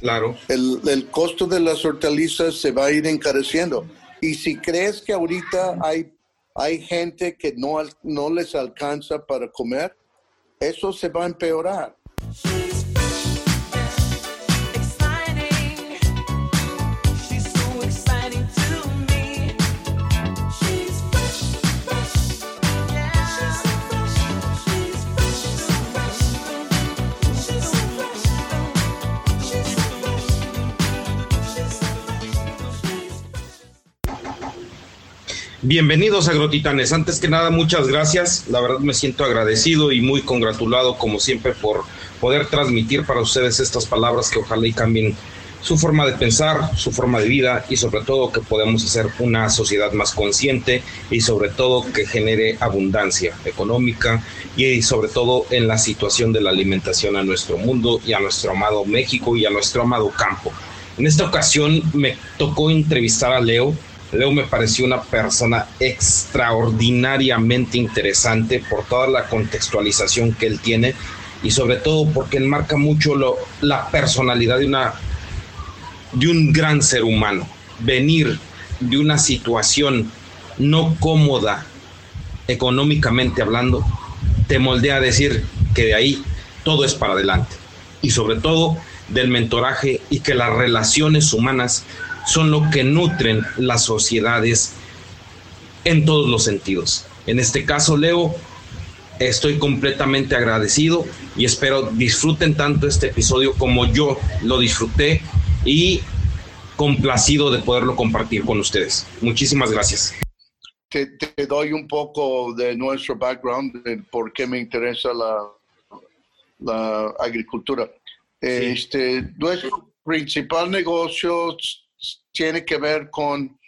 Claro. El, costo de las hortalizas se va a ir encareciendo. Y si crees que ahorita hay, hay gente que no, no les alcanza para comer, eso se va a empeorar. Bienvenidos Agrotitanes. Antes que nada, muchas gracias. La verdad me siento agradecido y muy congratulado, como siempre, por poder transmitir para ustedes estas palabras que ojalá y cambien su forma de pensar, su forma de vida y sobre todo que podamos hacer una sociedad más consciente y sobre todo que genere abundancia económica y sobre todo en la situación de la alimentación a nuestro mundo y a nuestro amado México y a nuestro amado campo. En esta ocasión me tocó entrevistar a Leo, Leo me pareció una persona extraordinariamente interesante por toda la contextualización que él tiene y sobre todo porque enmarca mucho la personalidad de un gran ser humano. Venir de una situación no cómoda económicamente hablando, te moldea a decir que de ahí todo es para adelante. Y sobre todo del mentoraje y que las relaciones humanas son lo que nutren las sociedades en todos los sentidos. En este caso, Leo, estoy completamente agradecido y espero disfruten tanto este episodio como yo lo disfruté y complacido de poderlo compartir con ustedes. Muchísimas gracias. Te, doy un poco de nuestro background, de por qué me interesa la, la agricultura. Este, nuestro principal negocio tiene que ver con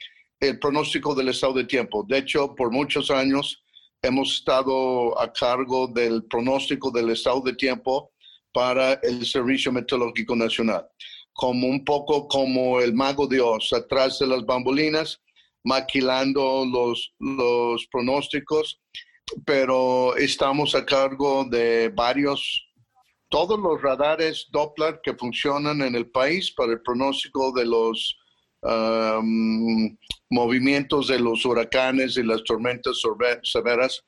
el pronóstico del estado de tiempo. De hecho, por muchos años hemos estado a cargo del pronóstico del estado de tiempo para el Servicio Meteorológico Nacional, como un poco como el mago Dios atrás de las bambolinas, maquilando los, los pronósticos, pero estamos a cargo de varios, todos los radares Doppler que funcionan en el país para el pronóstico de los movimientos de los huracanes y las tormentas severas,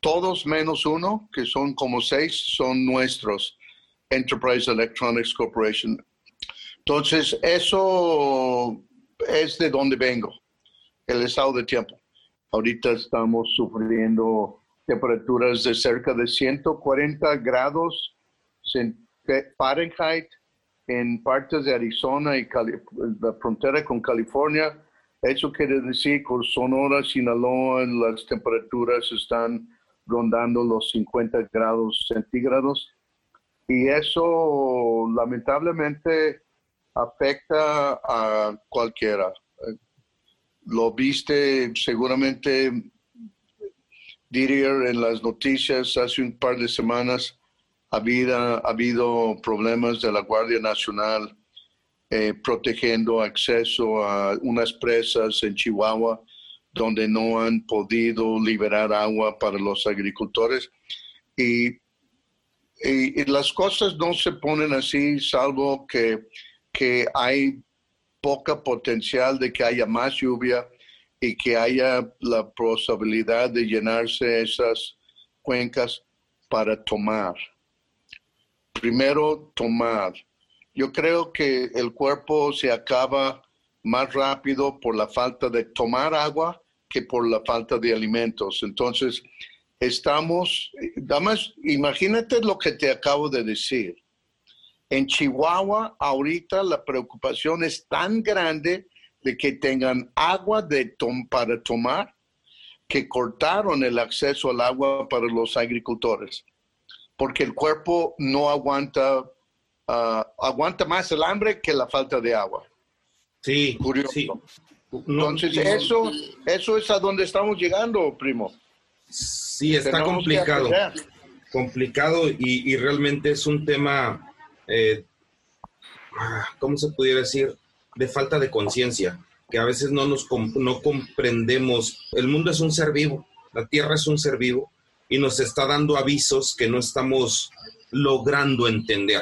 todos menos uno, que son como seis, son nuestros, Enterprise Electronics Corporation. Entonces, eso es de donde vengo, el estado de tiempo. Ahorita estamos sufriendo temperaturas de cerca de 140 grados Fahrenheit en partes de Arizona y la frontera con California. Eso quiere decir que Sonora, Sinaloa, las temperaturas están rondando los 50 grados centígrados. Y eso lamentablemente afecta a cualquiera. Lo viste seguramente, diría en las noticias hace un par de semanas ha habido, problemas de la Guardia Nacional eh, protegiendo acceso a unas presas en Chihuahua donde no han podido liberar agua para los agricultores. Y, las cosas no se ponen así, salvo que, que hay poca potencial de que haya más lluvia y que haya la posibilidad de llenarse esas cuencas para tomar primero tomar. Yo creo que el cuerpo se acaba más rápido por la falta de tomar agua que por la falta de alimentos. Entonces, estamos, más imagínate lo que te acabo de decir. En Chihuahua, ahorita la preocupación es tan grande de que tengan agua de para tomar que cortaron el acceso al agua para los agricultores porque el cuerpo no aguanta, ah, aguanta más el hambre que la falta de agua. Sí, curioso. Entonces, eso, eso es a donde estamos llegando, primo. Sí, está complicado. Complicado y, realmente es un tema, eh, ah, ¿cómo se pudiera decir? De falta de conciencia, que a veces no nos no comprendemos. El mundo es un ser vivo, la tierra es un ser vivo y nos está dando avisos que no estamos logrando entender.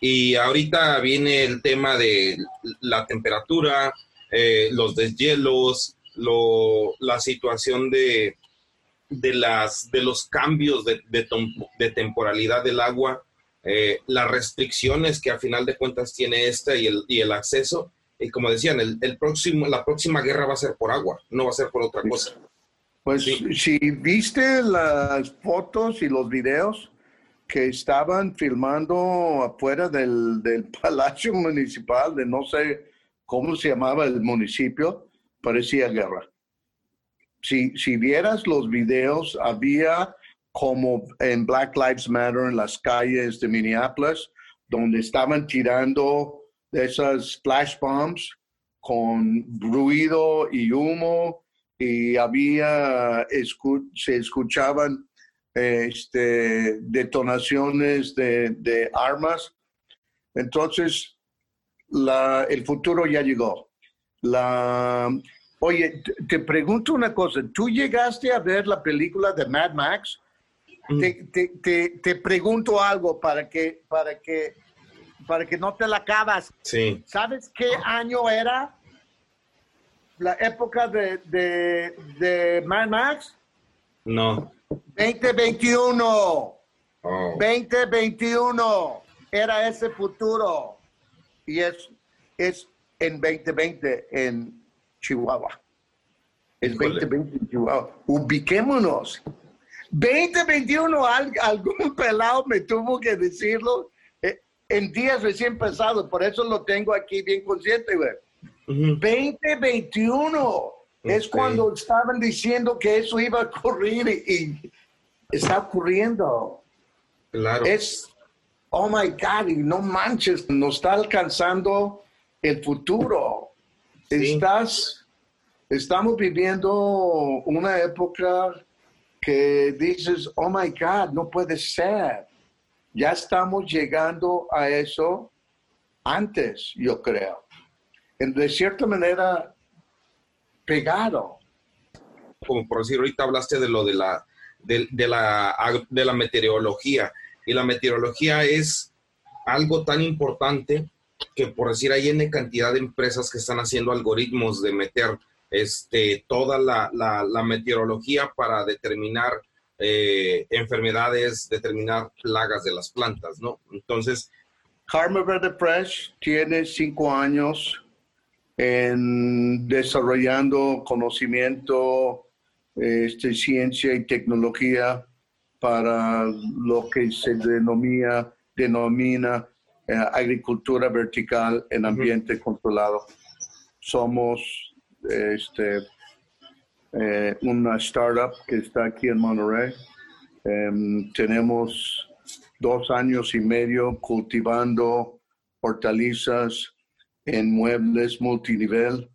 Y ahorita viene el tema de la temperatura, eh, los deshielos, lo, la situación de, de, las, de los cambios de, de, temporalidad del agua, eh, las restricciones que a final de cuentas tiene esta y el, y el acceso. Y como decían, el, el, próximo, la próxima guerra va a ser por agua, no va a ser por otra cosa. Pues si viste las fotos y los videos que estaban filmando afuera del, del Palacio Municipal, de no sé cómo se llamaba el municipio, parecía guerra. Si, si vieras los videos, había como en Black Lives Matter en las calles de Minneapolis, donde estaban tirando esas flash bombs con ruido y humo y había, se escuchaban este, detonaciones de, de armas. Entonces, la, el futuro ya llegó. La, oye, te, pregunto una cosa, ¿tú llegaste a ver la película de Mad Max? Mm. Te, te, te, pregunto algo para que, para que, para que no te la acabas. Sí. ¿Sabes qué año era la época de, de, de Mad Max? No. 2021. Oh. 2021 era ese futuro. Y es, es en 2020 en Chihuahua. Es 2020 en Chihuahua. Ubiquémonos. 2021, algún pelado me tuvo que decirlo eh, en días recién pasados, por eso lo tengo aquí bien consciente, güey. 2021 es cuando estaban diciendo que eso iba a ocurrir y, está ocurriendo. Claro. Es, oh my God, y no manches, nos está alcanzando el futuro. Estás, estamos viviendo una época que dices, oh my God, no puede ser. Ya estamos llegando a eso antes, yo creo. De cierta manera, pegado. Como por decir, ahorita hablaste de lo de la, de, la, de la meteorología. Y la meteorología es algo tan importante que por decir hay N cantidad de empresas que están haciendo algoritmos de meter este, toda la, la, meteorología para determinar eh, enfermedades, determinar plagas de las plantas, ¿no? Entonces... Karma Verde Fresh tiene cinco años en desarrollando conocimiento, este, ciencia y tecnología para lo que se denomina, denomina eh, agricultura vertical en ambiente controlado. Somos este, eh, una startup que está aquí en Monterrey. Em, tenemos dos años y medio cultivando hortalizas en muebles multinivel.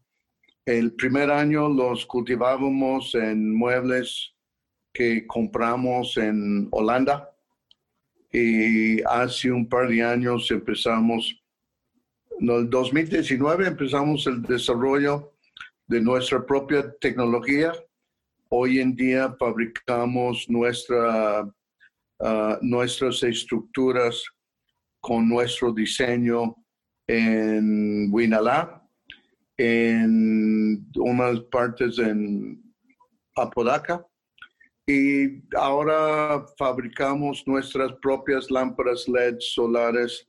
El primer año los cultivábamos en muebles que compramos en Holanda y hace un par de años empezamos, en el 2019 empezamos el desarrollo de nuestra propia tecnología. Hoy en día fabricamos nuestra, ah, nuestras estructuras con nuestro diseño en Winalá, en unas partes en Apodaca. Y ahora fabricamos nuestras propias lámparas LED solares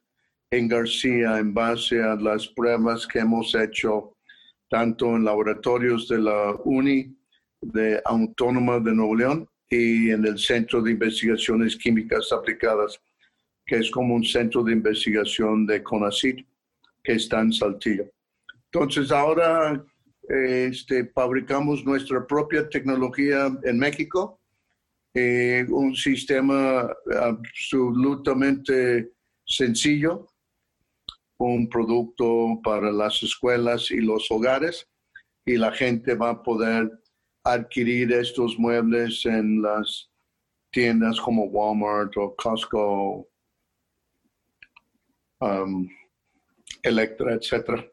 en García en base a las pruebas que hemos hecho tanto en laboratorios de la UNI de Autónoma de Nuevo León y en el Centro de Investigaciones Químicas Aplicadas, que es como un centro de investigación de CONACYT que está en. Entonces ahora este, fabricamos nuestra propia tecnología en México, eh, un sistema absolutamente sencillo, un producto para las escuelas y los hogares y la gente va a poder adquirir estos muebles en las tiendas como Walmart o Costco, um, Electra, etc.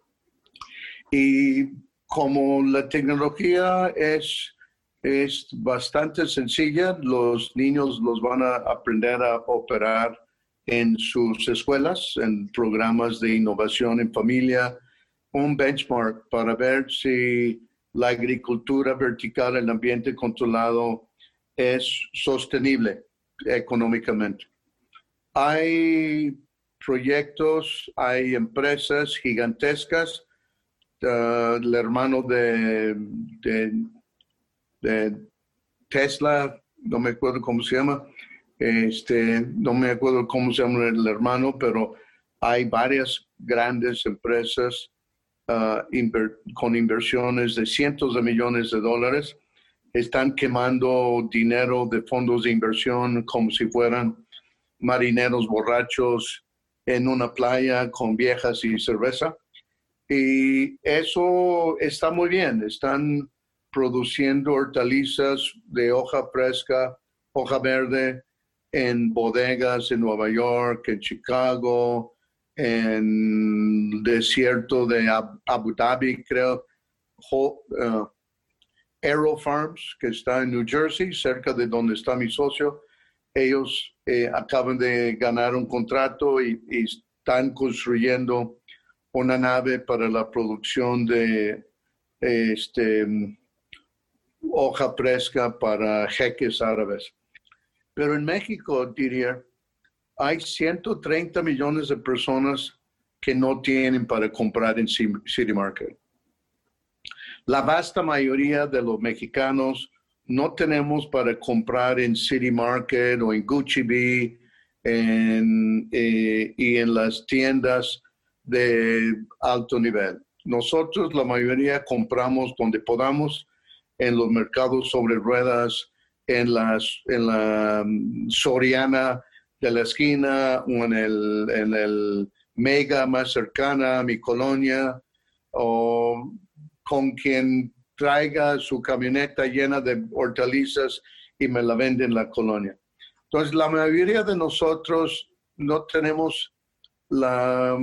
Y como la tecnología es, es bastante sencilla, los niños los van a aprender a operar en sus escuelas, en programas de innovación en familia, un benchmark para ver si la agricultura vertical en ambiente controlado es sostenible económicamente. Hay proyectos, hay empresas gigantescas. Uh, el hermano de, Tesla, no me acuerdo cómo se llama, este, no me acuerdo cómo se llama el hermano, pero hay varias grandes empresas uh, con inversiones de cientos de millones de dólares. Están quemando dinero de fondos de inversión como si fueran marineros borrachos en una playa con viejas y cerveza. Y eso está muy bien. Están produciendo hortalizas de hoja fresca, hoja verde, en bodegas en Nueva York, en Chicago, en el desierto de Abu Dhabi, creo, uh, Aero Farms, que está en New Jersey, cerca de donde está mi socio. Ellos eh, acaban de ganar un contrato y, están construyendo una nave para la producción de este, hoja fresca para jeques árabes. Pero en México, diría, hay 130 millones de personas que no tienen para comprar en City Market. La vasta mayoría de los mexicanos no tenemos para comprar en City Market o en Gucci Bee eh, y en las tiendas de alto nivel. Nosotros, la mayoría, compramos donde podamos, en los mercados sobre ruedas, en, las, en la mm, Soriana de la esquina o en el, en el Mega más cercana a mi colonia, o con quien traiga su camioneta llena de hortalizas y me la vende en la colonia. Entonces, la mayoría de nosotros no tenemos la,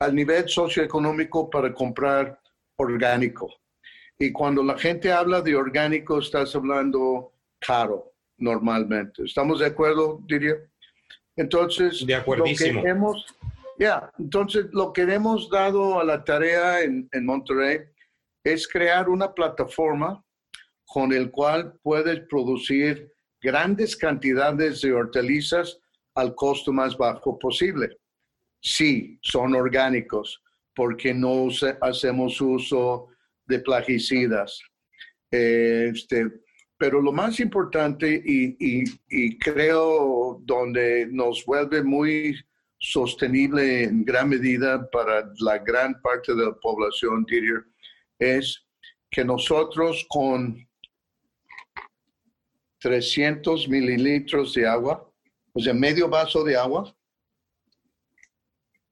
al nivel socioeconómico para comprar orgánico. Y cuando la gente habla de orgánico, estás hablando caro normalmente. ¿Estamos de acuerdo, diría? Entonces, de lo que hemos, ya, entonces lo que hemos dado a la tarea en, en Monterrey es crear una plataforma con el cual puedes producir grandes cantidades de hortalizas al costo más bajo posible. Sí, son orgánicos, porque no hacemos uso de plaguicidas. Este, pero lo más importante y, creo donde nos vuelve muy sostenible en gran medida para la gran parte de la población, diría, es que nosotros con 300 mililitros de agua, o sea, medio vaso de agua,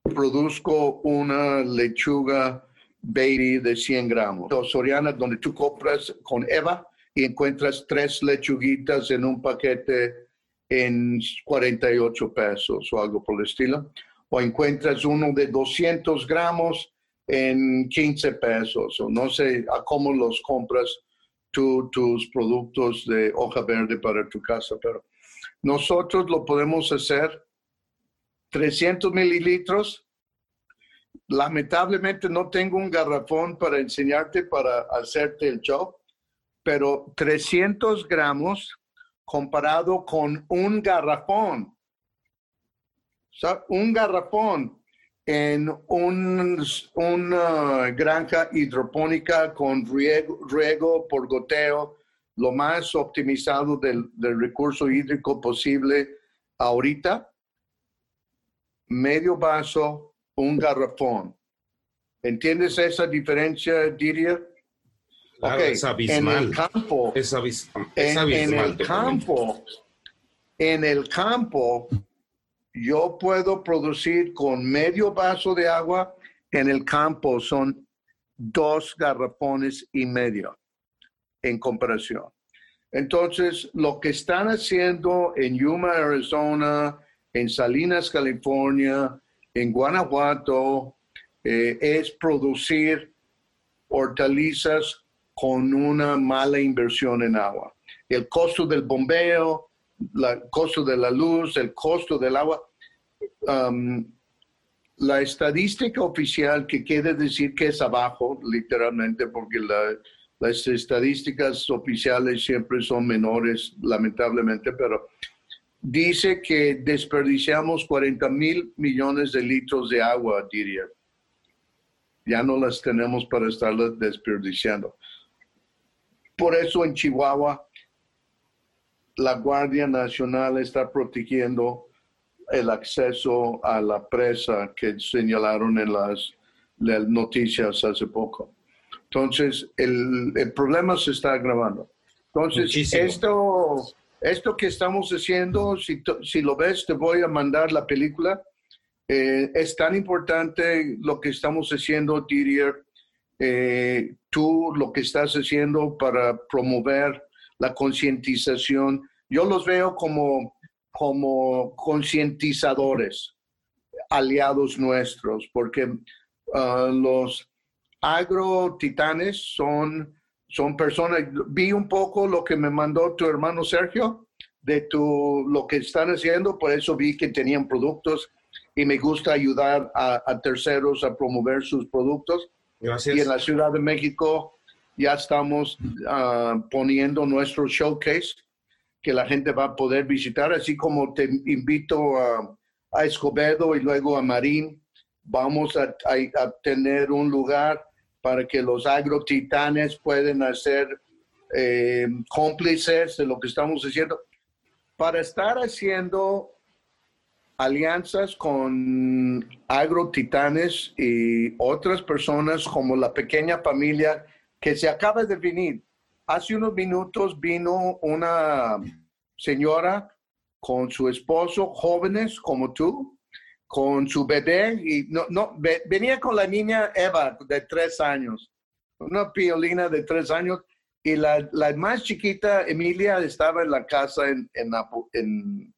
produzco una lechuga baby de 100 gramos. Soriana, donde tú compras con Eva y encuentras tres lechuguitas en un paquete en 48 pesos o algo por el estilo. O encuentras uno de 200 gramos en 15 pesos. O no sé a cómo los compras tus productos de hoja verde para tu casa, pero nosotros lo podemos hacer 300 mililitros. Lamentablemente no tengo un garrafón para enseñarte para hacerte el show, pero 300 gramos comparado con un garrafón. un garrafón en una granja hidropónica con riego, por goteo, lo más optimizado del, recurso hídrico posible ahorita, medio vaso, un garrafón. ¿Entiendes esa diferencia, Didier? es abismal. En el campo, es, abismal. en el campo, en el campo, yo puedo producir con medio vaso de agua en el campo, son dos garrafones y medio en comparación. Entonces, lo que están haciendo en Yuma, Arizona, en Salinas, California, en Guanajuato, eh, es producir hortalizas con una mala inversión en agua. El costo del bombeo, el costo de la luz, el costo del agua. Um, la estadística oficial, que quiere decir que es abajo, literalmente, porque las estadísticas oficiales siempre son menores, lamentablemente, pero dice que desperdiciamos 40 mil millones de litros de agua, diría. Ya no las tenemos para estarlas desperdiciando. Por eso en Chihuahua la Guardia Nacional está protegiendo el acceso a la presa que señalaron en las, noticias hace poco. Entonces, el, problema se está agravando. Entonces, esto, esto que estamos haciendo, si, si, lo ves, te voy a mandar la película. Eh, es tan importante lo que estamos haciendo, Didier, eh, tú lo que estás haciendo para promover la concientización. Yo los veo como, como concientizadores, aliados nuestros, porque uh, los agrotitanes son, son personas, vi un poco lo que me mandó tu hermano Sergio de tu, lo que están haciendo, por eso vi que tenían productos y me gusta ayudar a terceros a promover sus productos. Y en la Ciudad de México ya estamos ah, poniendo nuestro showcase que la gente va a poder visitar, así como te invito a, Escobedo y luego a Marín. Vamos a, tener un lugar para que los agrotitanes puedan hacer eh, cómplices de lo que estamos haciendo. Para estar haciendo alianzas con agrotitanes y otras personas como la pequeña familia que se acaba de venir. Hace unos minutos vino una señora con su esposo, jóvenes como tú, con su bebé, y no, no, venía con la niña Eva de tres años, una piolina de tres años, y la, la más chiquita, Emilia, estaba en la casa en, en, en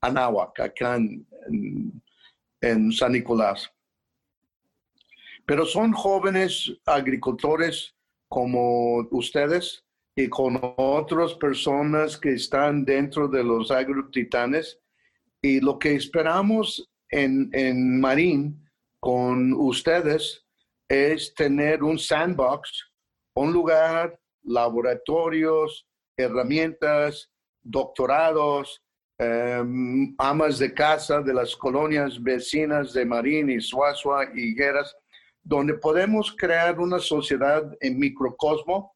Anáhuac, acá en, San Nicolás. Pero son jóvenes agricultores como ustedes y con otras personas que están dentro de los agrotitanes. Y lo que esperamos en, en Marín con ustedes es tener un sandbox, un lugar, laboratorios, herramientas, doctorados, Em, amas de casa de las colonias vecinas de Marín y Suazua y Higueras, donde podemos crear una sociedad en microcosmo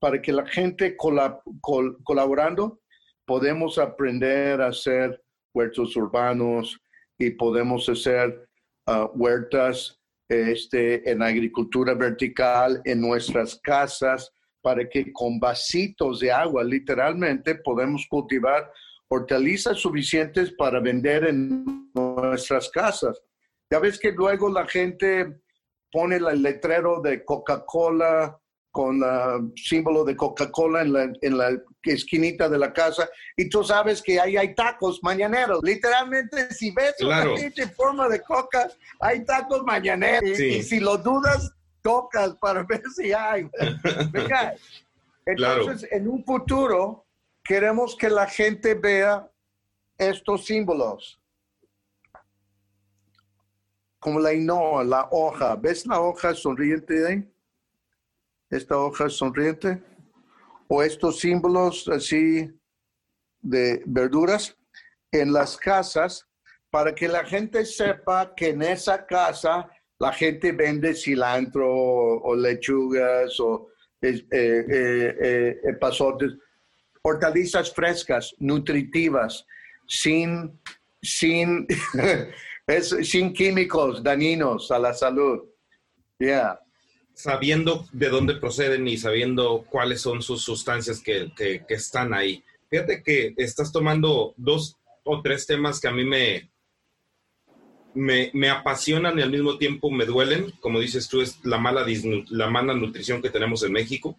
para que la gente colaborando podemos aprender a hacer huertos urbanos y podemos hacer ah, huertas este, en agricultura vertical en nuestras casas para que con vasitos de agua literalmente podemos cultivar hortalizas suficientes para vender en nuestras casas. Ya ves que luego la gente pone el letrero de Coca-Cola con el símbolo de Coca-Cola en la, en la, esquinita de la casa y tú sabes que ahí hay tacos mañaneros. Literalmente, si ves claro. una forma de coca, hay tacos mañaneros. Y, si lo dudas, tocas para ver si hay. Entonces, en un futuro, queremos que la gente vea estos símbolos. Como la hinoa, la hoja. ¿Ves la hoja sonriente ahí? Esta hoja sonriente. O estos símbolos así de verduras en las casas para que la gente sepa que en esa casa la gente vende cilantro o, lechugas o eh, eh, eh, pasotes hortalizas frescas, nutritivas, sin, sin, sin químicos dañinos a la salud. Yeah. Sabiendo de dónde proceden y sabiendo cuáles son sus sustancias que, que, están ahí. Fíjate que estás tomando dos o tres temas que a mí me, me, me, apasionan y al mismo tiempo me duelen. Como dices tú, es la mala, la mala nutrición que tenemos en México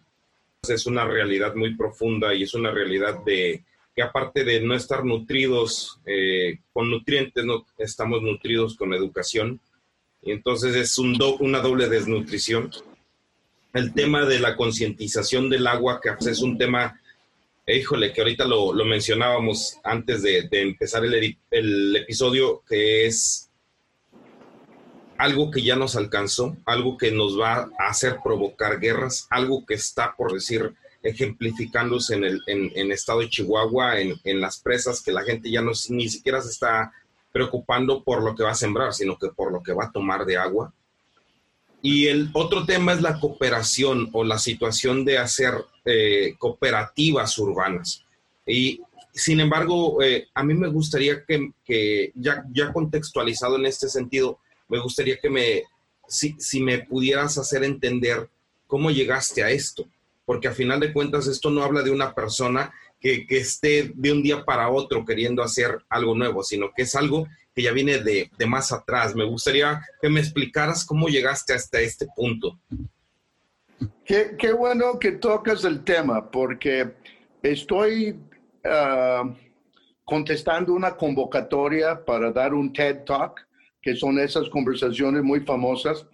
es una realidad muy profunda y es una realidad de que aparte de no estar nutridos eh, con nutrientes, no estamos nutridos con educación. Y entonces es un una doble desnutrición. El tema de la concientización del agua, que es un tema híjole, que ahorita lo, mencionábamos antes de, empezar el, el episodio, que es algo que ya nos alcanzó, algo que nos va a hacer provocar guerras, algo que está, por decir, ejemplificándose en el estado de Chihuahua, en, en, las presas, que la gente ya no, ni siquiera se está preocupando por lo que va a sembrar, sino que por lo que va a tomar de agua. Y el otro tema es la cooperación o la situación de hacer eh, cooperativas urbanas. Y sin embargo, eh, a mí me gustaría que, que, ya, ya contextualizado en este sentido, me gustaría que me, si, si me pudieras hacer entender cómo llegaste a esto, porque a final de cuentas esto no habla de una persona que, que, esté de un día para otro queriendo hacer algo nuevo, sino que es algo que ya viene de, de, más atrás. Me gustaría que me explicaras cómo llegaste hasta este punto. Qué, qué bueno que tocas el tema, porque estoy uh, contestando una convocatoria para dar un TED Talk, que son esas conversaciones muy famosas.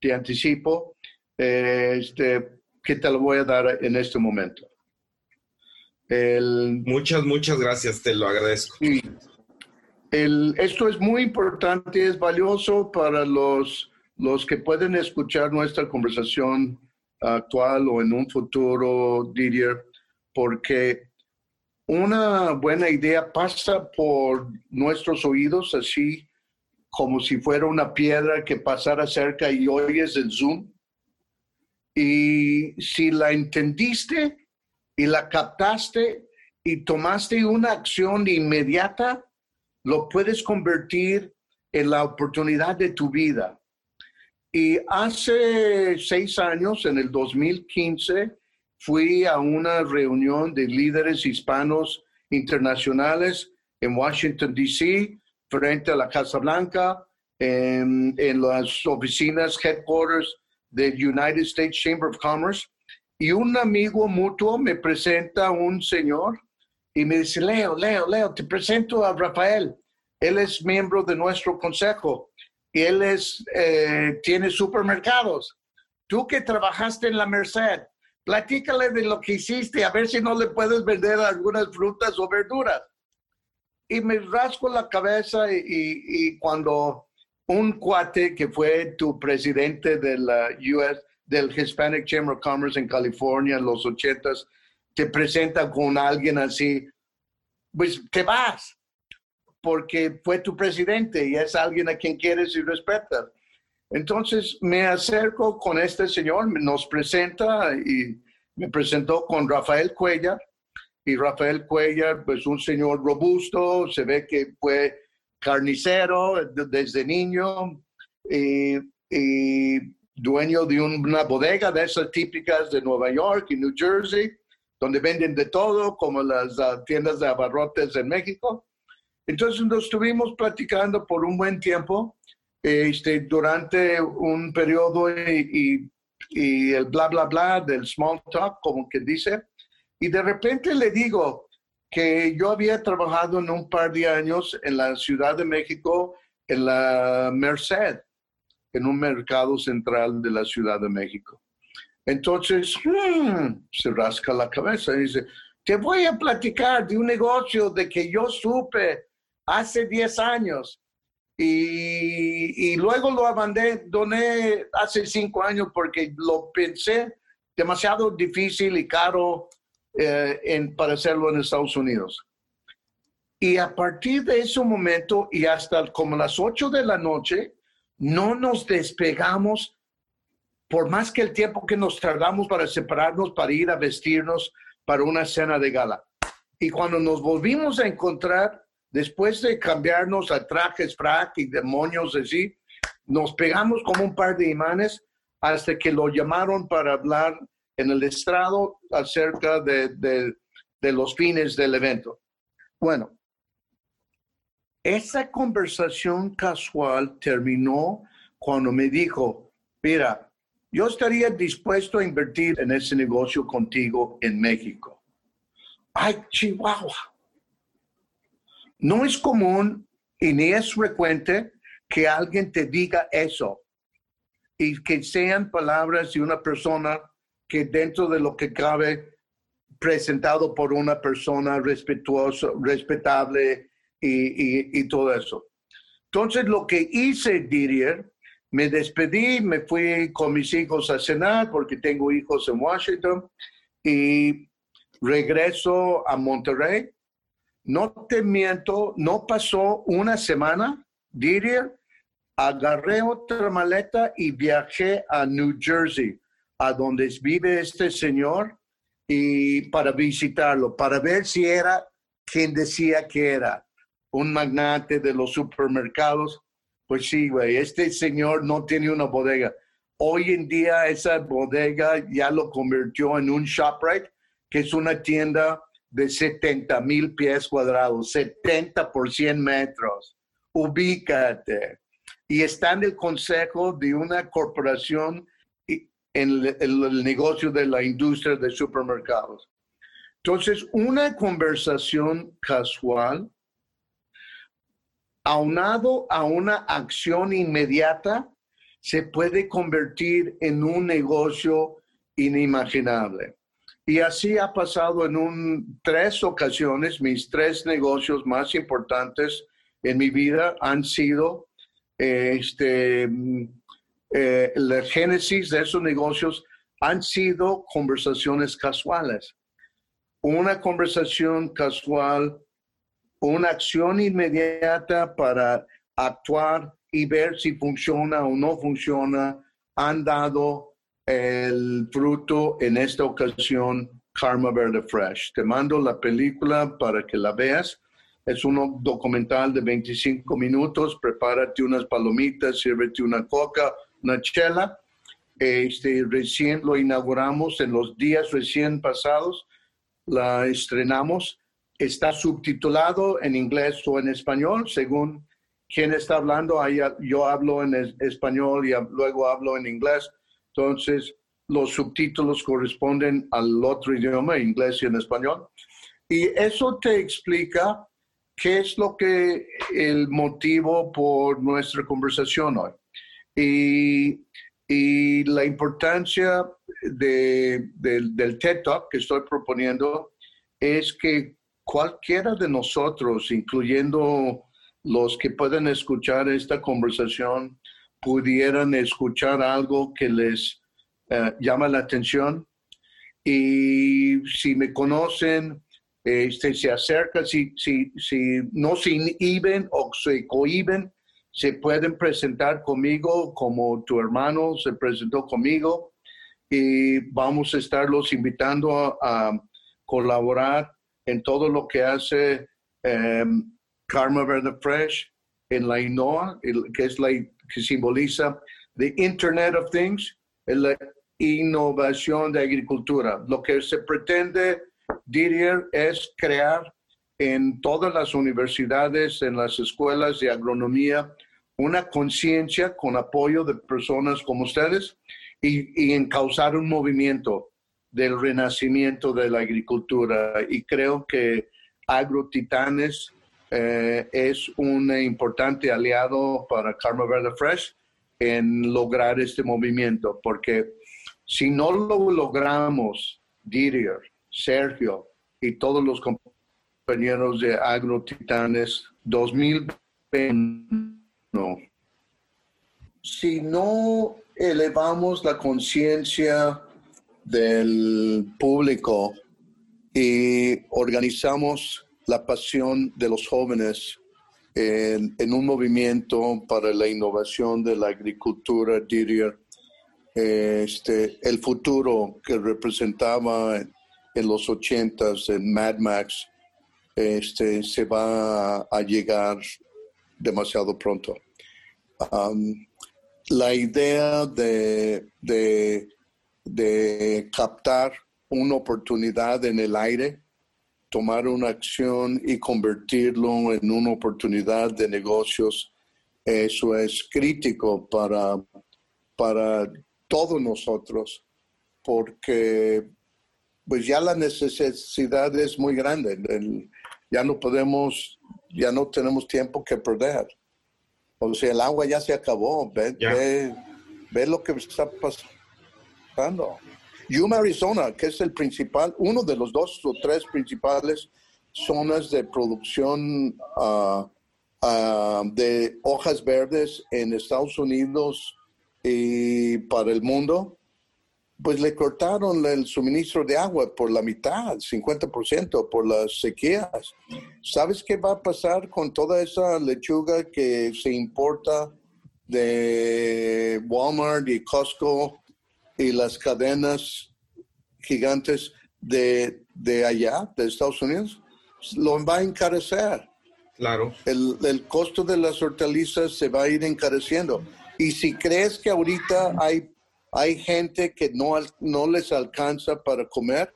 Te anticipo, eh, este, que te lo voy a dar en este momento. El, muchas, muchas gracias, te lo agradezco. el, esto es muy importante, es valioso para los, los que pueden escuchar nuestra conversación actual o en un futuro, Didier, porque una buena idea pasa por nuestros oídos así como si fuera una piedra que pasara cerca y oyes el zoom. Y si la entendiste y la captaste y tomaste una acción inmediata, lo puedes convertir en la oportunidad de tu vida. Y hace seis años, en el 2015, fui a una reunión de líderes hispanos internacionales en Washington, D.C., frente a la Casa Blanca, en, en las oficinas headquarters del United States Chamber of Commerce. Y un amigo mutuo me presenta a un señor y me dice, Leo, Leo, Leo, te presento a Rafael. Él es miembro de nuestro consejo y él es, eh, tiene supermercados. Tú que trabajaste en la Merced, platícale de lo que hiciste, a ver si no le puedes vender algunas frutas o verduras. Y me rasco la cabeza y, y cuando un cuate que fue tu presidente de la US, del Hispanic Chamber of Commerce en California en los ochentas, te presenta con alguien así, pues te vas porque fue tu presidente y es alguien a quien quieres y respetas. Entonces me acerco con este señor, nos presenta y me presentó con Rafael Cuellar. Y Rafael Cuellar, pues un señor robusto, se ve que fue carnicero desde niño y, dueño de una bodega de esas típicas de Nueva York y New Jersey, donde venden de todo, como las uh, tiendas de abarrotes en México. Entonces nos estuvimos platicando por un buen tiempo, este, durante un periodo y, y, el bla, bla, bla del small talk, como que dice, y de repente le digo que yo había trabajado en un par de años en la Ciudad de México, en la Merced, en un mercado central de la Ciudad de México. Entonces, hmm, se rasca la cabeza y dice, te voy a platicar de un negocio de que yo supe hace 10 años y, luego lo abandoné doné hace 5 años porque lo pensé demasiado difícil y caro eh, en, para hacerlo en Estados Unidos. Y a partir de ese momento y hasta como las 8 de la noche, no nos despegamos por más que el tiempo que nos tardamos para separarnos, para ir a vestirnos para una cena de gala. Y cuando nos volvimos a encontrar, Después de cambiarnos a trajes frac y demonios así, nos pegamos como un par de imanes hasta que lo llamaron para hablar en el estrado acerca de, de los fines del evento. Bueno, esa conversación casual terminó cuando me dijo, mira, yo estaría dispuesto a invertir en ese negocio contigo en México. Ay, Chihuahua. No es común y ni es frecuente que alguien te diga eso y que sean palabras de una persona que dentro de lo que cabe presentado por una persona respetuosa, respetable y, y, todo eso. Entonces, lo que hice, Didier, me despedí, me fui con mis hijos a cenar porque tengo hijos en Washington y regreso a Monterrey. No te miento, no pasó una semana, Didier, agarré otra maleta y viajé a New Jersey, a donde vive este señor, y para visitarlo, para ver si era quien decía que era, un magnate de los supermercados. Pues sí, güey, este señor no tiene una bodega. Hoy en día esa bodega ya lo convirtió en un ShopRite, que es una tienda de 70 mil pies cuadrados, 70 por 100 metros. Ubícate y está en el consejo de una corporación en el, negocio de la industria de supermercados. Entonces, una conversación casual, aunado a una acción inmediata, se puede convertir en un negocio inimaginable. Y así ha pasado en un, tres ocasiones. Mis tres negocios más importantes en mi vida han sido este, eh, la génesis de esos negocios han sido conversaciones casuales. Una conversación casual, una acción inmediata para actuar y ver si funciona o no funciona, han dado el fruto en esta ocasión Karma Verde Fresh. Te mando la película para que la veas. Es un documental de 25 minutos. Prepárate unas palomitas, sírvete una coca, una chela. Este, recién lo inauguramos en los días recién pasados. La estrenamos. Está subtitulado en inglés o en español, según quién está hablando. yo hablo en español y luego hablo en inglés. Entonces, los subtítulos corresponden al otro idioma, inglés y en español. Y eso te explica qué es lo que el motivo por nuestra conversación hoy. Y, la importancia de, del TED Talk que estoy proponiendo es que cualquiera de nosotros, incluyendo los que pueden escuchar esta conversación, pudieran escuchar algo que les eh, llama la atención. Y si me conocen, este, se acerca, si, si, si no se inhiben o se cohiben, se pueden presentar conmigo como tu hermano se presentó conmigo y vamos a estarlos invitando a, colaborar en todo lo que hace um, Karma Verde Fresh en la INOA, que es la que simboliza the Internet of Things, la innovación de agricultura. Lo que se pretende Didier es crear en todas las universidades, en las escuelas de agronomía, una conciencia con apoyo de personas como ustedes y, y encauzar un movimiento del renacimiento de la agricultura. Y creo que AgroTitanes eh, es un importante aliado para Karma Verde Fresh en lograr este movimiento, porque si no lo logramos, Didier, Sergio y todos los compañeros de Agro Titanes 2021. Si no elevamos la conciencia del público y organizamos la pasión de los jóvenes en, un movimiento para la innovación de la agricultura, diría, este, el futuro que representaba en los ochentas en Mad Max este, se va a llegar demasiado pronto. Um, la idea de, de, de, captar una oportunidad en el aire, tomar una acción y convertirlo en una oportunidad de negocios, eso es crítico para, para todos nosotros, porque pues ya la necesidad es muy grande. ya no podemos, ya no tenemos tiempo que perder. O sea, el agua ya se acabó. Ve, ve, lo que está pasando. Yuma, Arizona, que es el principal, uno de los dos o tres principales zonas de producción ah, de hojas verdes en Estados Unidos y para el mundo, pues le cortaron el suministro de agua por la mitad, 50% por las sequías. ¿Sabes qué va a pasar con toda esa lechuga que se importa de Walmart y Costco y las cadenas gigantes de, de allá, de Estados Unidos? Lo va a encarecer. Claro. El, el costo de las hortalizas se va a ir encareciendo. Y si crees que ahorita hay hay gente que no, no les alcanza para comer,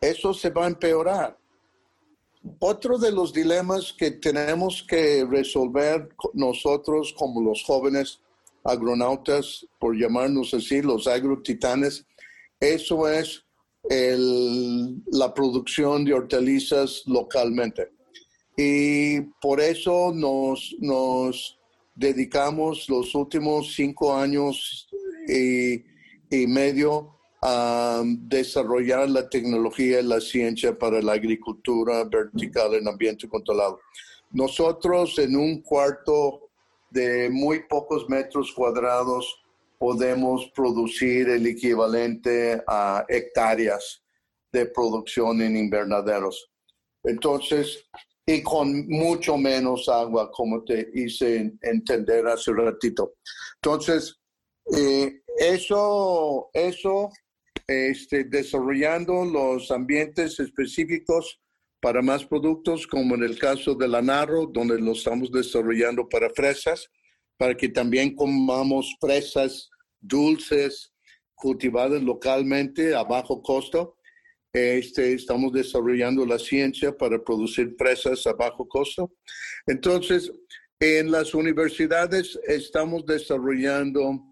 eso se va a empeorar. Otro de los dilemas que tenemos que resolver nosotros como los jóvenes agronautas, por llamarnos así, los agrotitanes, eso es la producción de hortalizas localmente. Y por eso nos, nos dedicamos los últimos cinco años y, medio a desarrollar la tecnología y la ciencia para la agricultura vertical en ambiente controlado. Nosotros en un cuarto de muy pocos metros cuadrados podemos producir el equivalente a hectáreas de producción en invernaderos. Entonces, y con mucho menos agua, como te hice entender hace un ratito. Entonces, eh, eso, eso este, desarrollando los ambientes específicos para más productos, como en el caso de la Narro, donde lo estamos desarrollando para fresas, para que también comamos fresas dulces cultivadas localmente a bajo costo. Este, estamos desarrollando la ciencia para producir fresas a bajo costo. Entonces, en las universidades estamos desarrollando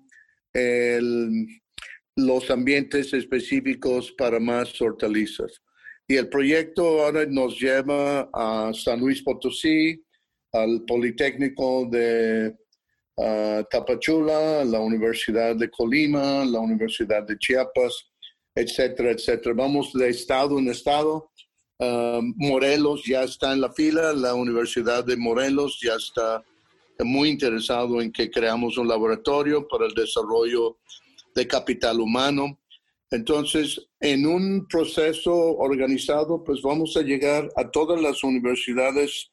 los ambientes específicos para más hortalizas. Y el proyecto ahora nos lleva a San Luis Potosí, al Politécnico de uh, Tapachula, la Universidad de Colima, la Universidad de Chiapas, etcétera, etcétera. Vamos de estado en estado. Ah, Morelos ya está en la fila, la Universidad de Morelos ya está muy interesado en que creamos un laboratorio para el desarrollo de capital humano. Entonces, en un proceso organizado, pues vamos a llegar a todas las universidades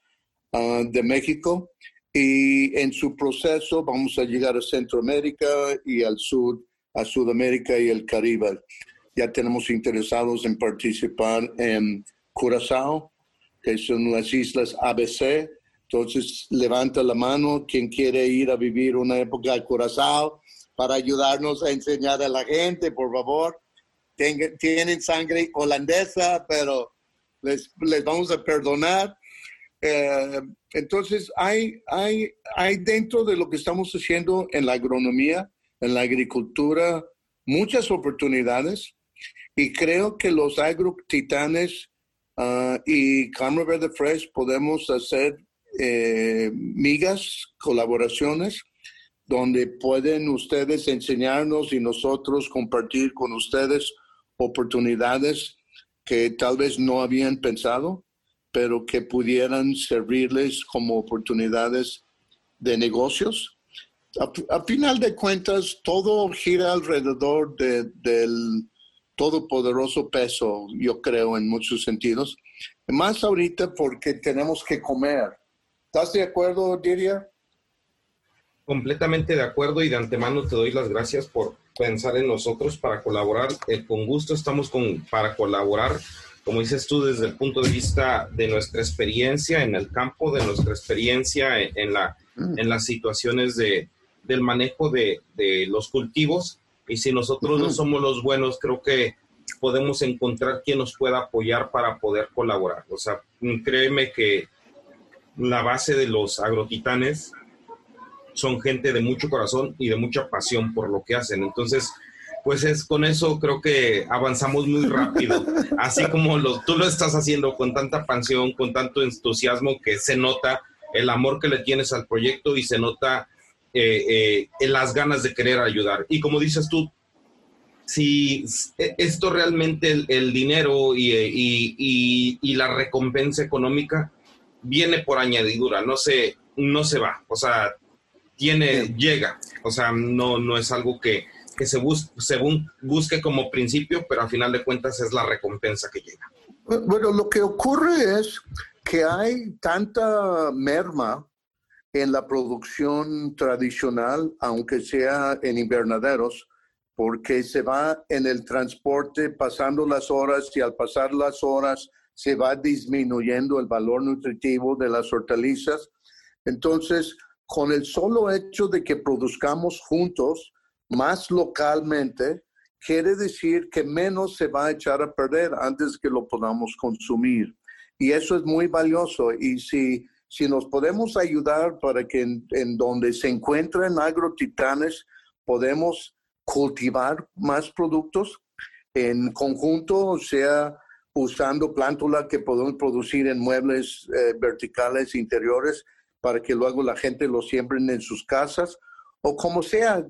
ah, de México y en su proceso vamos a llegar a Centroamérica y al sur, a Sudamérica y el Caribe. Ya tenemos interesados en participar en Curazao, que son las islas ABC, entonces, levanta la mano quien quiere ir a vivir una época de Curazao para ayudarnos a enseñar a la gente, por favor. tienen sangre holandesa, pero les, les vamos a perdonar. Eh, entonces, hay, hay, hay dentro de lo que estamos haciendo en la agronomía, en la agricultura, muchas oportunidades y creo que los agrotitanes uh, y Cámara Verde Fresh podemos hacer eh, migas, colaboraciones, donde pueden ustedes enseñarnos y nosotros compartir con ustedes oportunidades que tal vez no habían pensado, pero que pudieran servirles como oportunidades de negocios. A, final de cuentas, todo gira alrededor del todopoderoso peso, yo creo, en muchos sentidos. Más ahorita porque tenemos que comer ¿Estás de acuerdo, Diria? Completamente de acuerdo y de antemano te doy las gracias por pensar en nosotros para colaborar. Eh, con gusto estamos con, para colaborar, como dices tú, desde el punto de vista de nuestra experiencia en el campo, de nuestra experiencia en, la, mm. en las situaciones de, del manejo de, de los cultivos. Y si nosotros no somos los buenos, creo que podemos encontrar quien nos pueda apoyar para poder colaborar. O sea, créeme que la base de los agrotitanes son gente de mucho corazón y de mucha pasión por lo que hacen. Entonces, pues es con eso creo que avanzamos muy rápido. Así como lo, tú lo estás haciendo con tanta pasión, con tanto entusiasmo que se nota el amor que le tienes al proyecto y se nota eh, eh, las ganas de querer ayudar. Y como dices tú, si e, esto realmente el, dinero y, y, la recompensa económica viene por añadidura, no se, no se va, o sea, tiene, llega, o sea, no, no es algo que, que se busque, según busque como principio, pero al final de cuentas es la recompensa que llega. Bueno, lo que ocurre es que hay tanta merma en la producción tradicional, aunque sea en invernaderos, porque se va en el transporte pasando las horas y al pasar las horas se va disminuyendo el valor nutritivo de las hortalizas. Entonces, con el solo hecho de que produzcamos juntos, más localmente, quiere decir que menos se va a echar a perder antes que lo podamos consumir. Y eso es muy valioso. Y si, si nos podemos ayudar para que en, en donde se encuentren agrotitanes, podemos cultivar más productos en conjunto, o sea, usando plántula que podemos producir en muebles eh, verticales interiores para que luego la gente lo siembren en sus casas, o como sea,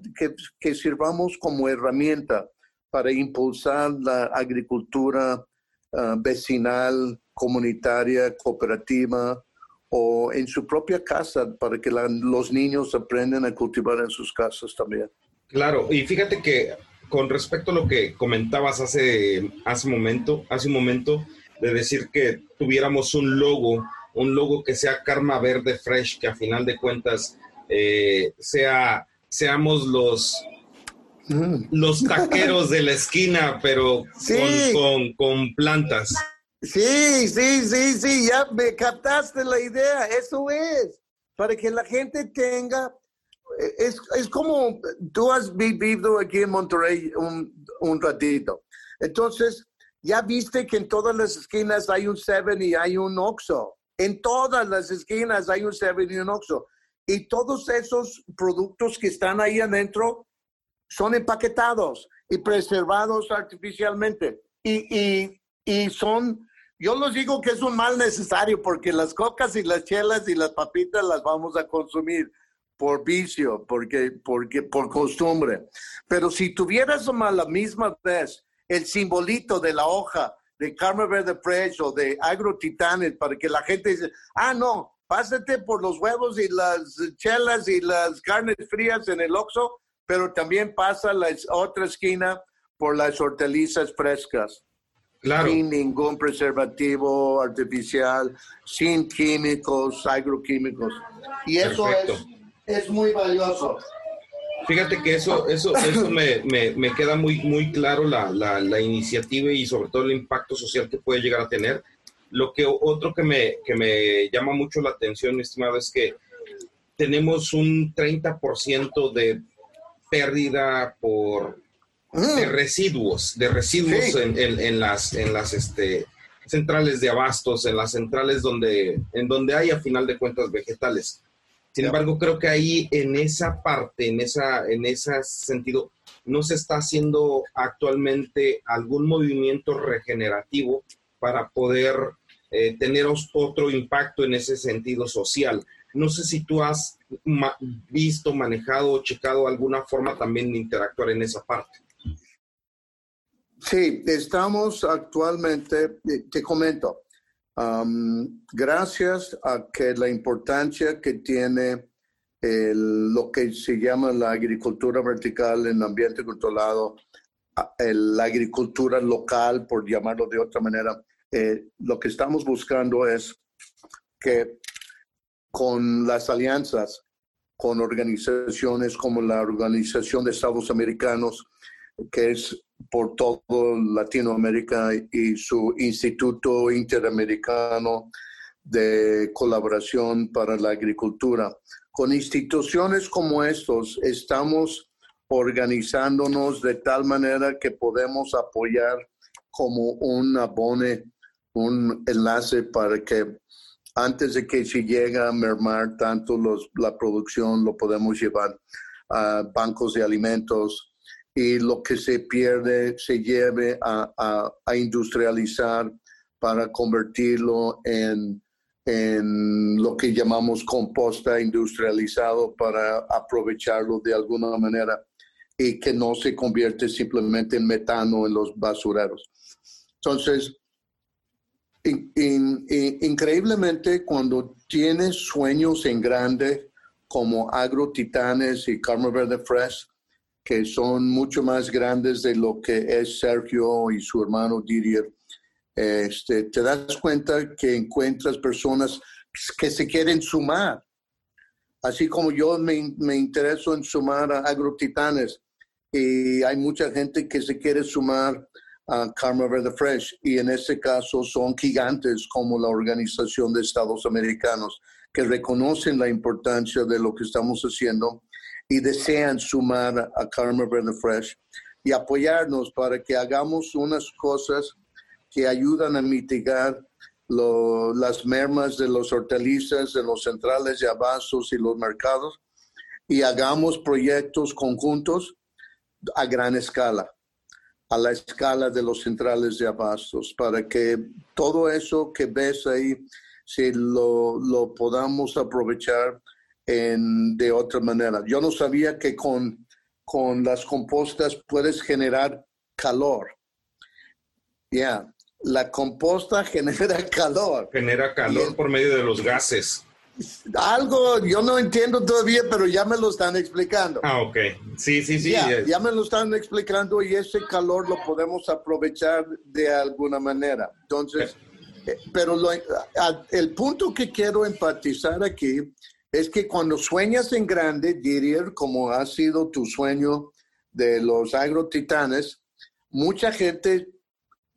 que, sirvamos como herramienta para impulsar la agricultura ah, vecinal, comunitaria, cooperativa, o en su propia casa para que los niños aprendan a cultivar en sus casas también. Claro, y fíjate que con respecto a lo que comentabas hace, hace, momento, hace un momento, de decir que tuviéramos un logo, un logo que sea Karma Verde Fresh, que a final de cuentas eh, sea, seamos los, mm. los taqueros de la esquina, pero con, con, plantas. Sí, sí, sí, sí, ya me captaste la idea, eso es, para que la gente tenga es, es, como tú has vivido aquí en Monterrey un, un, ratito. Entonces, ya viste que en todas las esquinas hay un Seven y hay un Oxxo. En todas las esquinas hay un Seven y un Oxxo. Y todos esos productos que están ahí adentro son empaquetados y preservados artificialmente. Y, y, y son, yo los digo que es un mal necesario porque las cocas y las chelas y las papitas las vamos a consumir por vicio, porque, porque, por costumbre. Pero si tuvieras a la misma vez el simbolito de la hoja de Carmen Verde Fresh o de Agro Titanes para que la gente dice, ah, no, pásate por los huevos y las chelas y las carnes frías en el Oxxo, pero también pasa la otra esquina por las hortalizas frescas. Claro. Sin ningún preservativo artificial, sin químicos, agroquímicos. Y eso es es muy valioso. Fíjate que eso, eso, eso me, me, queda muy, muy claro la, la, la, iniciativa y sobre todo el impacto social que puede llegar a tener. Lo que otro que me, que me llama mucho la atención, mi estimado, es que tenemos un 30% de pérdida por de residuos, de residuos en, en, en, las, en las este, centrales de abastos, en las centrales donde, en donde hay a final de cuentas vegetales. Sin embargo, creo que ahí en esa parte, en, esa, en ese sentido, no se está haciendo actualmente algún movimiento regenerativo para poder eh, tener otro impacto en ese sentido social. No sé si tú has visto, manejado o checado alguna forma también de interactuar en esa parte. Sí, estamos actualmente, eh, te comento, gracias a que la importancia que tiene lo que se llama la agricultura vertical en ambiente controlado, la agricultura local, por llamarlo de otra manera, eh, lo que estamos buscando es que con las alianzas, con organizaciones como la Organización de Estados Americanos, que es por todo Latinoamérica y su Instituto Interamericano de Colaboración para la Agricultura. Con instituciones como estos estamos organizándonos de tal manera que podemos apoyar como un abone, un enlace para que antes de que se llegue a mermar tanto los, la producción, lo podemos llevar a bancos de alimentos, y lo que se pierde se lleve a, industrializar para convertirlo en, en, lo que llamamos composta industrializado para aprovecharlo de alguna manera. y que no se convierte simplemente en metano en los basureros. Entonces, increíblemente, cuando tienes sueños en grande como Agro Titanes y Carmen Verde Fresh, que son mucho más grandes de lo que es Sergio y su hermano Didier, este, te das cuenta que encuentras personas que se quieren sumar. Así como yo me, me intereso en sumar a Agrotitanes y hay mucha gente que se quiere sumar a Karma Verde Fresh y en este caso son gigantes como la Organización de Estados Americanos que reconocen la importancia de lo que estamos haciendo y desean sumar a Karma Verde Fresh y apoyarnos para que hagamos unas cosas que ayudan a mitigar las mermas de los hortalizas, de los centrales de abastos y los mercados y hagamos proyectos conjuntos a gran escala, a la escala de los centrales de abastos, para que todo eso que ves ahí, si lo, lo podamos aprovechar en, de otra manera. Yo no sabía que con, con las compostas puedes generar calor. Ya, la composta genera calor. Genera calor por medio de los gases. Algo yo no entiendo todavía, pero ya me lo están explicando. Ah, ok. Sí, sí, sí. Ya, me lo están explicando y ese calor lo podemos aprovechar de alguna manera. Entonces, eh, pero el punto que quiero enfatizar aquí es que cuando sueñas en grande, diría, como ha sido tu sueño de los agrotitanes, mucha gente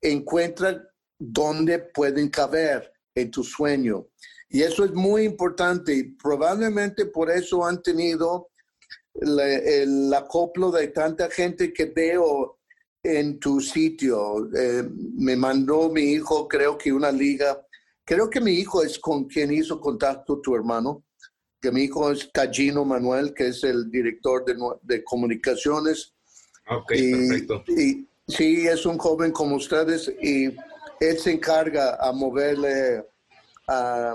encuentra dónde pueden caber en tu sueño. Y eso es muy importante y probablemente por eso han tenido el acoplo de tanta gente que veo en tu sitio. Eh, me mandó mi hijo, creo que una liga. Creo que mi hijo es con quien hizo contacto tu hermano, que mi hijo es Callino Manuel, que es el director de, de comunicaciones. Ok, perfecto. Y sí, es un joven como ustedes y él se encarga a moverle a,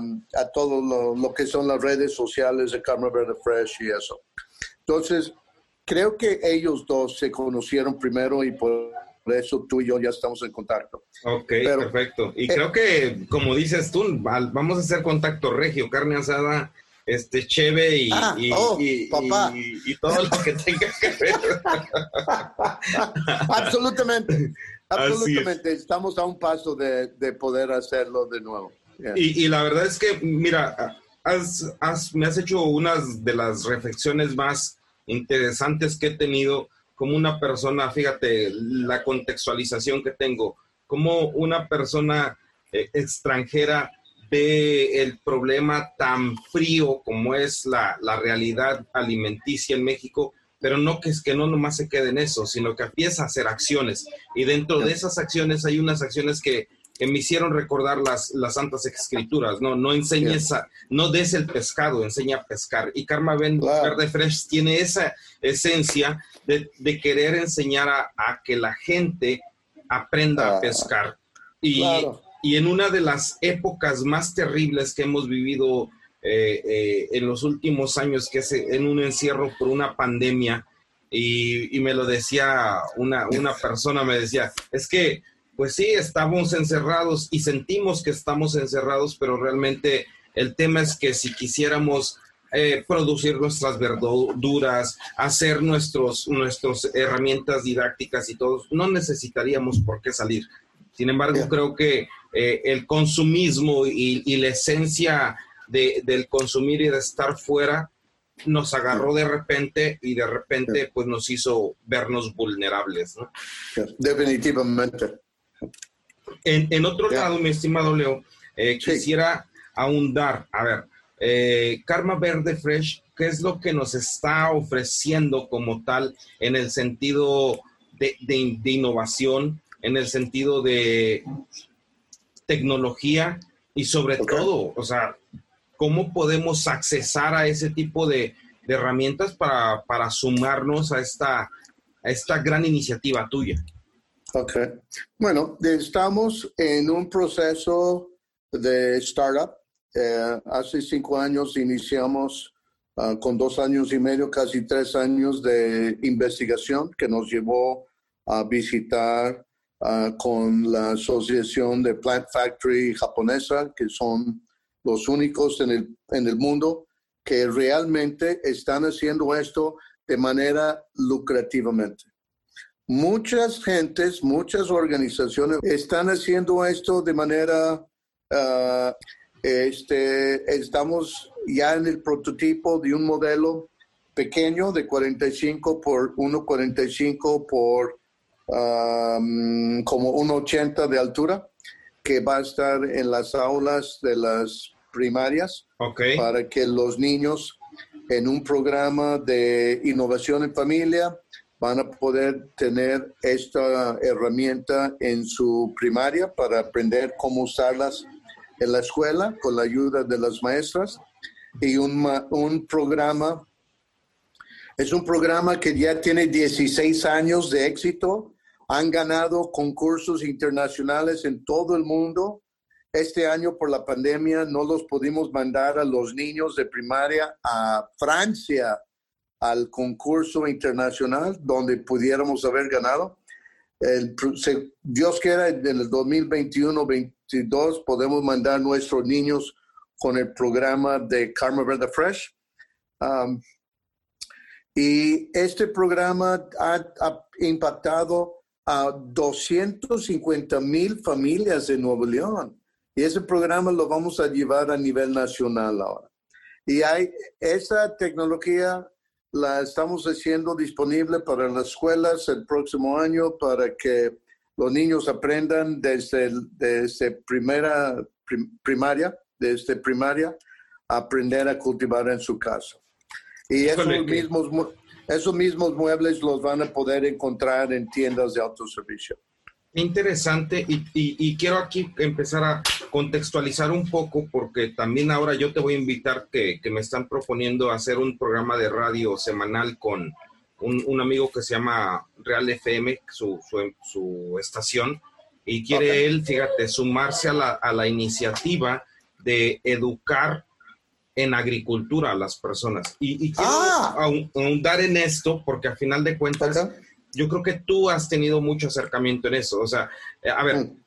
todo lo, que son las redes sociales de Carmen Verde Fresh y eso. Entonces, creo que ellos dos se conocieron primero y por eso tú y yo ya estamos en contacto. Ok, perfecto. Y creo que, como dices tú, vamos a hacer contacto regio, carne asada, este cheve y, ah, oh, y, todo lo que tenga que ver. absolutamente, absolutamente. Estamos a un paso de, de poder hacerlo de nuevo. Y, la verdad es que, mira, me has hecho unas de las reflexiones más interesantes que he tenido como una persona, fíjate, la contextualización que tengo, como una persona eh, extranjera el problema tan frío como es la, la, realidad alimenticia en México, pero no que es que no nomás se quede en eso, sino que empieza a hacer acciones. Y dentro de esas acciones hay unas acciones que que me hicieron recordar las, las santas escrituras, ¿no? No enseñes no des el pescado, enseña a pescar. Y Karma Verde Fresh tiene esa esencia de, querer enseñar a, que la gente aprenda a pescar. Y, y, en una de las épocas más terribles que hemos vivido eh, eh, en los últimos años, que es en un encierro por una pandemia, y, y me lo decía una, una persona, me decía, es que pues sí, estamos encerrados y sentimos que estamos encerrados, pero realmente el tema es que si quisiéramos eh, producir nuestras verduras, hacer nuestros, nuestras herramientas didácticas y todo, no necesitaríamos por qué salir. Sin embargo, creo que eh, el consumismo y, la esencia del consumir y de estar fuera nos agarró de repente y de repente pues nos hizo vernos vulnerables. ¿no? Definitivamente. En, otro lado, mi estimado Leo, eh, quisiera ahondar, a ver, eh, Karma Verde Fresh, ¿qué es lo que nos está ofreciendo como tal en el sentido de, innovación, en el sentido de tecnología y sobre todo, o sea, cómo podemos accesar a ese tipo de, herramientas para, para, sumarnos a esta, a esta gran iniciativa tuya? Ok. Bueno, estamos en un proceso de startup. Eh, hace cinco años iniciamos ah, con dos años y medio, casi tres años de investigación que nos llevó a visitar ah, con la Asociación de Plant Factory japonesa, que son los únicos en el, en el mundo que realmente están haciendo esto de manera lucrativamente. Muchas gentes, muchas organizaciones están haciendo esto de manera, ah, este, estamos ya en el prototipo de un modelo pequeño de 45 por 1,45 por um, como 1,80 de altura, que va a estar en las aulas de las primarias para que los niños en un programa de innovación en familia van a poder tener esta herramienta en su primaria para aprender cómo usarlas en la escuela con la ayuda de las maestras. Y un, un programa, es un programa que ya tiene 16 años de éxito, han ganado concursos internacionales en todo el mundo. Este año por la pandemia no los pudimos mandar a los niños de primaria a Francia al concurso internacional donde pudiéramos haber ganado. El, Dios quiera, en el 2021-22 podemos mandar nuestros niños con el programa de Karma Verde Fresh. Um, y este programa ha, impactado a 250 mil familias de Nuevo León. Y ese programa lo vamos a llevar a nivel nacional ahora. Y hay esa tecnología la estamos haciendo disponible para las escuelas el próximo año para que los niños aprendan desde, desde primera primaria desde primaria aprender a cultivar en su casa. Y esos mismos, esos mismos muebles los van a poder encontrar en tiendas de autoservicio. Interesante y, y, quiero aquí empezar a contextualizar un poco porque también ahora yo te voy a invitar que, que me están proponiendo hacer un programa de radio semanal con un, un amigo que se llama Real FM, su, su, su estación, y quiere él, fíjate, sumarse a la, a la iniciativa de educar en agricultura a las personas. Y, quiero ah. ahondar en esto porque a final de cuentas, yo creo que tú has tenido mucho acercamiento en eso. O sea, eh, a ver, mm.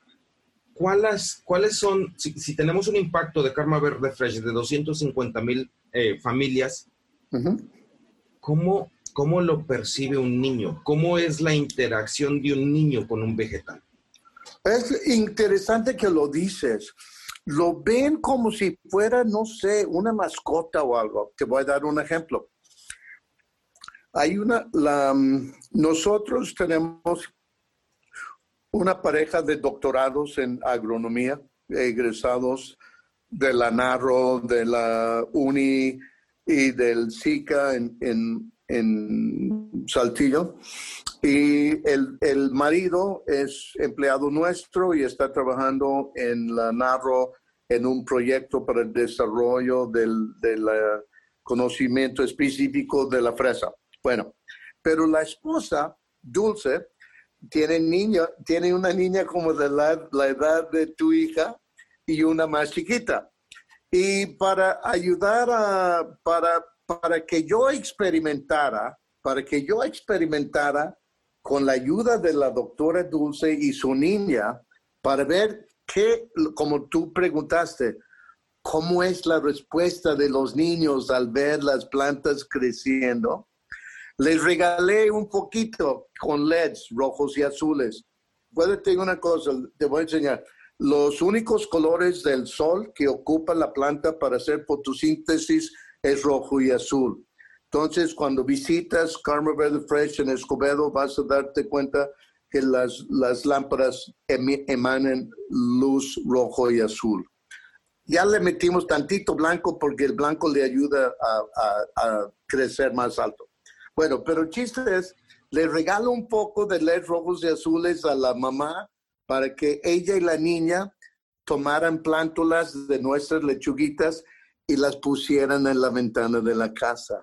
¿cuáles, ¿cuáles son, si, tenemos un impacto de Karma Verde Fresh de 250 mil eh, familias, ¿cómo, ¿cómo lo percibe un niño? ¿Cómo es la interacción de un niño con un vegetal? Es interesante que lo dices lo ven como si fuera, no sé, una mascota o algo. Te voy a dar un ejemplo. Hay una, la, mm, nosotros tenemos una pareja de doctorados en agronomía, egresados de la NARRO, de la UNI y del SICA en, en, en Saltillo. Y el, el, marido es empleado nuestro y está trabajando en la Narro en un proyecto para el desarrollo del, del conocimiento específico de la fresa. Bueno, pero la esposa, Dulce, tiene, niña, tiene una niña como de la, la edad de tu hija y una más chiquita. Y para ayudar a, para, para que yo experimentara, para que yo experimentara con la ayuda de la doctora Dulce y su niña para ver qué, como tú preguntaste, cómo es la respuesta de los niños al ver las plantas creciendo. Les regalé un poquito con LEDs rojos y azules. Puede tener una cosa, te voy a enseñar. Los únicos colores del sol que ocupa la planta para hacer fotosíntesis es rojo y azul. Entonces, cuando visitas Karma Verde Fresh en Escobedo, vas a darte cuenta que las, las lámparas emanen luz rojo y azul. Ya le metimos tantito blanco porque el blanco le ayuda a, crecer más alto. Bueno, pero el chiste es, le regalo un poco de LED rojos y azules a la mamá para que ella y la niña tomaran plántulas de nuestras lechuguitas y las pusieran en la ventana de la casa